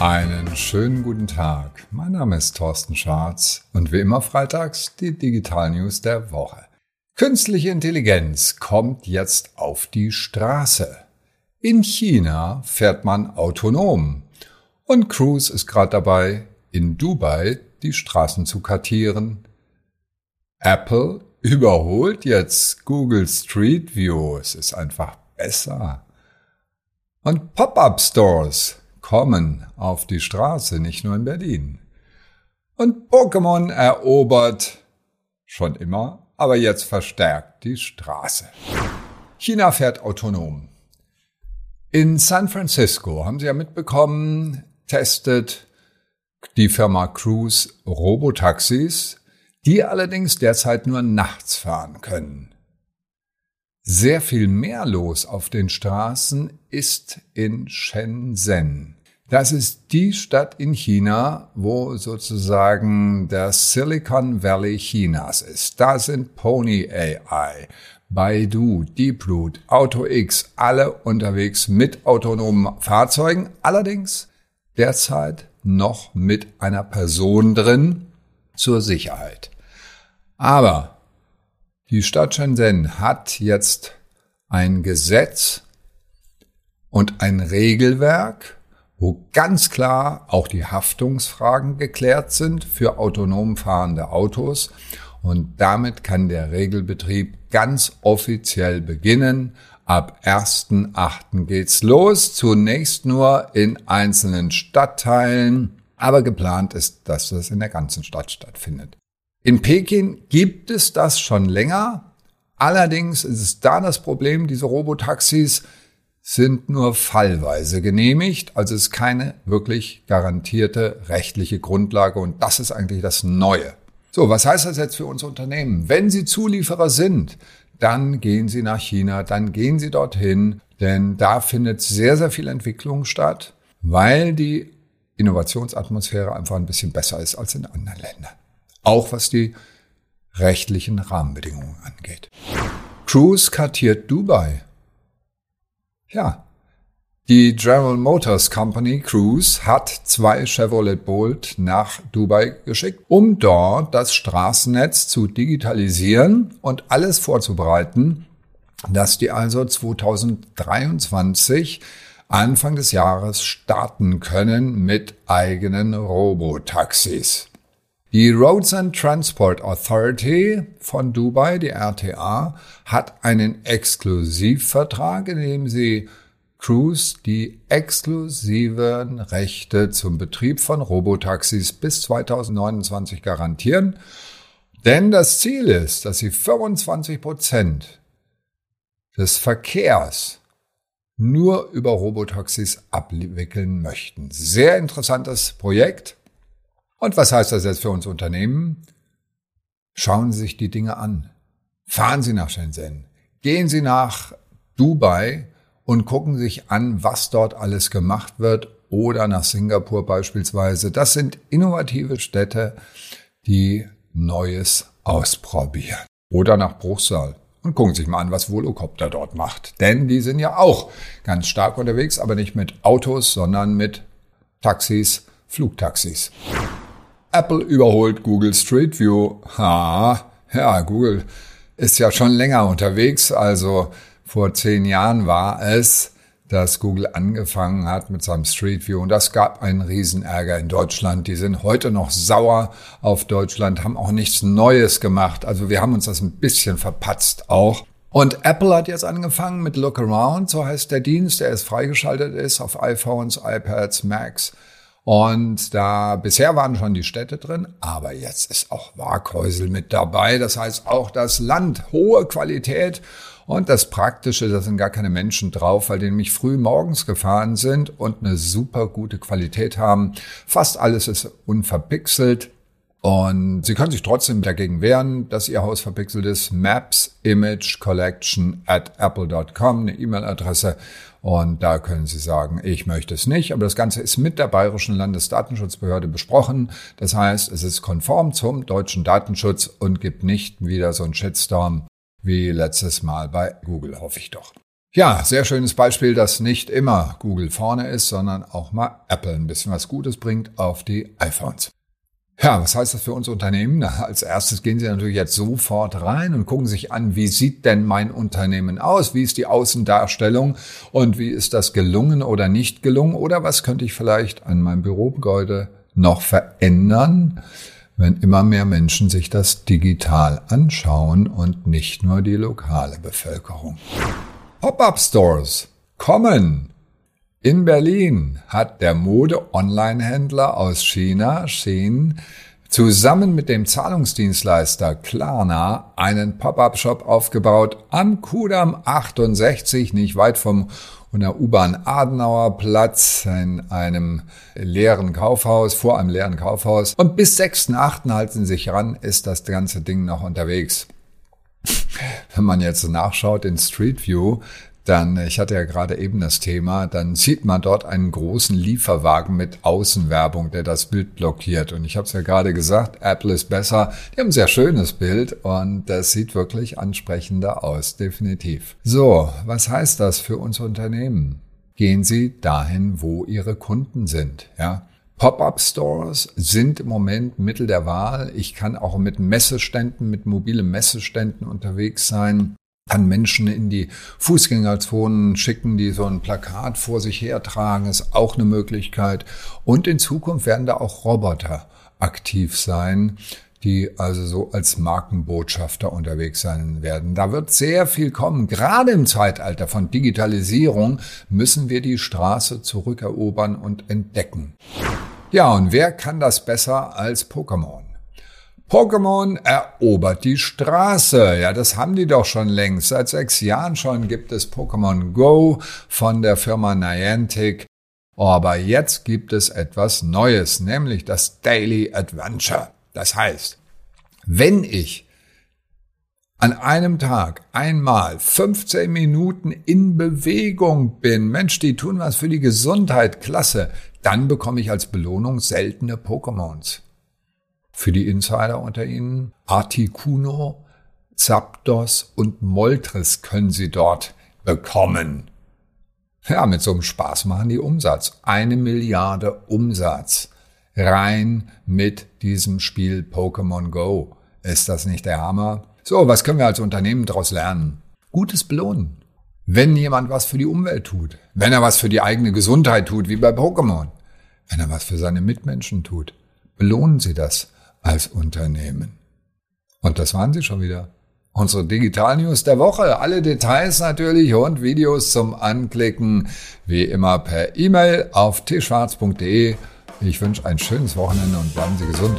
Einen schönen guten Tag. Mein Name ist Thorsten Scharz und wie immer freitags die Digital News der Woche. Künstliche Intelligenz kommt jetzt auf die Straße. In China fährt man autonom. Und Cruise ist gerade dabei, in Dubai die Straßen zu kartieren. Apple überholt jetzt Google Street View. Es ist einfach besser. Und Pop-up-Stores kommen auf die Straße, nicht nur in Berlin. Und Pokémon erobert schon immer, aber jetzt verstärkt die Straße. China fährt autonom. In San Francisco haben Sie ja mitbekommen, testet die Firma Cruise Robotaxis, die allerdings derzeit nur nachts fahren können. Sehr viel mehr los auf den Straßen ist in Shenzhen. Das ist die Stadt in China, wo sozusagen das Silicon Valley Chinas ist. Da sind Pony AI, Baidu, Deeploot, AutoX, alle unterwegs mit autonomen Fahrzeugen. Allerdings derzeit noch mit einer Person drin zur Sicherheit. Aber die Stadt Shenzhen hat jetzt ein Gesetz und ein Regelwerk, wo ganz klar auch die Haftungsfragen geklärt sind für autonom fahrende Autos. Und damit kann der Regelbetrieb ganz offiziell beginnen. Ab 1.8. geht's los. Zunächst nur in einzelnen Stadtteilen. Aber geplant ist, dass das in der ganzen Stadt stattfindet. In Peking gibt es das schon länger. Allerdings ist es da das Problem, diese Robotaxis sind nur fallweise genehmigt, also ist keine wirklich garantierte rechtliche Grundlage und das ist eigentlich das Neue. So, was heißt das jetzt für uns Unternehmen? Wenn Sie Zulieferer sind, dann gehen Sie nach China, dann gehen Sie dorthin, denn da findet sehr, sehr viel Entwicklung statt, weil die Innovationsatmosphäre einfach ein bisschen besser ist als in anderen Ländern auch was die rechtlichen Rahmenbedingungen angeht. Cruise kartiert Dubai. Ja, die General Motors Company Cruise hat zwei Chevrolet Bolt nach Dubai geschickt, um dort das Straßennetz zu digitalisieren und alles vorzubereiten, dass die also 2023 Anfang des Jahres starten können mit eigenen Robotaxis. Die Roads and Transport Authority von Dubai, die RTA, hat einen Exklusivvertrag, in dem sie Cruise die exklusiven Rechte zum Betrieb von Robotaxis bis 2029 garantieren. Denn das Ziel ist, dass sie 25 Prozent des Verkehrs nur über Robotaxis abwickeln möchten. Sehr interessantes Projekt. Und was heißt das jetzt für uns Unternehmen? Schauen Sie sich die Dinge an. Fahren Sie nach Shenzhen. Gehen Sie nach Dubai und gucken sich an, was dort alles gemacht wird oder nach Singapur beispielsweise. Das sind innovative Städte, die Neues ausprobieren. Oder nach Bruchsal und gucken sich mal an, was Volocopter dort macht. Denn die sind ja auch ganz stark unterwegs, aber nicht mit Autos, sondern mit Taxis, Flugtaxis. Apple überholt Google Street View. Ha, ja, Google ist ja schon länger unterwegs. Also vor zehn Jahren war es, dass Google angefangen hat mit seinem Street View und das gab einen Riesenärger in Deutschland. Die sind heute noch sauer auf Deutschland, haben auch nichts Neues gemacht. Also wir haben uns das ein bisschen verpatzt auch. Und Apple hat jetzt angefangen mit Look Around, so heißt der Dienst, der ist freigeschaltet ist auf iPhones, iPads, Macs. Und da bisher waren schon die Städte drin, aber jetzt ist auch Waghäusel mit dabei. Das heißt auch das Land, hohe Qualität. Und das Praktische, da sind gar keine Menschen drauf, weil die nämlich früh morgens gefahren sind und eine super gute Qualität haben. Fast alles ist unverpixelt. Und Sie können sich trotzdem dagegen wehren, dass Ihr Haus verpixelt ist. Maps Image Collection at apple.com, eine E-Mail-Adresse. Und da können Sie sagen, ich möchte es nicht. Aber das Ganze ist mit der Bayerischen Landesdatenschutzbehörde besprochen. Das heißt, es ist konform zum deutschen Datenschutz und gibt nicht wieder so einen Shitstorm wie letztes Mal bei Google, hoffe ich doch. Ja, sehr schönes Beispiel, dass nicht immer Google vorne ist, sondern auch mal Apple ein bisschen was Gutes bringt auf die iPhones. Ja, was heißt das für uns Unternehmen? Na, als erstes gehen Sie natürlich jetzt sofort rein und gucken sich an, wie sieht denn mein Unternehmen aus? Wie ist die Außendarstellung? Und wie ist das gelungen oder nicht gelungen? Oder was könnte ich vielleicht an meinem Bürogebäude noch verändern, wenn immer mehr Menschen sich das digital anschauen und nicht nur die lokale Bevölkerung? Pop-up-Stores kommen. In Berlin hat der Mode-Online-Händler aus China, Shein, zusammen mit dem Zahlungsdienstleister Klarna einen Pop-up-Shop aufgebaut am Kudamm 68, nicht weit vom und U-Bahn Adenauer Platz in einem leeren Kaufhaus, vor einem leeren Kaufhaus. Und bis 6.8. halten Sie sich ran, ist das ganze Ding noch unterwegs. Wenn man jetzt nachschaut in Street View, dann, ich hatte ja gerade eben das Thema, dann sieht man dort einen großen Lieferwagen mit Außenwerbung, der das Bild blockiert. Und ich habe es ja gerade gesagt, Apple ist besser. Die haben ein sehr schönes Bild und das sieht wirklich ansprechender aus, definitiv. So, was heißt das für uns Unternehmen? Gehen Sie dahin, wo Ihre Kunden sind, ja. Pop-up-Stores sind im Moment Mittel der Wahl. Ich kann auch mit Messeständen, mit mobilen Messeständen unterwegs sein kann Menschen in die Fußgängerzonen schicken, die so ein Plakat vor sich hertragen, ist auch eine Möglichkeit. Und in Zukunft werden da auch Roboter aktiv sein, die also so als Markenbotschafter unterwegs sein werden. Da wird sehr viel kommen. Gerade im Zeitalter von Digitalisierung müssen wir die Straße zurückerobern und entdecken. Ja, und wer kann das besser als Pokémon? Pokémon erobert die Straße. Ja, das haben die doch schon längst. Seit sechs Jahren schon gibt es Pokémon Go von der Firma Niantic. Aber jetzt gibt es etwas Neues, nämlich das Daily Adventure. Das heißt, wenn ich an einem Tag einmal 15 Minuten in Bewegung bin, Mensch, die tun was für die Gesundheit, klasse, dann bekomme ich als Belohnung seltene Pokémons. Für die Insider unter Ihnen, Articuno, Zapdos und Moltres können Sie dort bekommen. Ja, mit so einem Spaß machen die Umsatz. Eine Milliarde Umsatz. Rein mit diesem Spiel Pokémon Go. Ist das nicht der Hammer? So, was können wir als Unternehmen daraus lernen? Gutes Belohnen. Wenn jemand was für die Umwelt tut, wenn er was für die eigene Gesundheit tut, wie bei Pokémon, wenn er was für seine Mitmenschen tut, belohnen Sie das als Unternehmen. Und das waren sie schon wieder. Unsere Digital News der Woche. Alle Details natürlich und Videos zum Anklicken wie immer per E-Mail auf tschwarz.de. Ich wünsche ein schönes Wochenende und bleiben Sie gesund.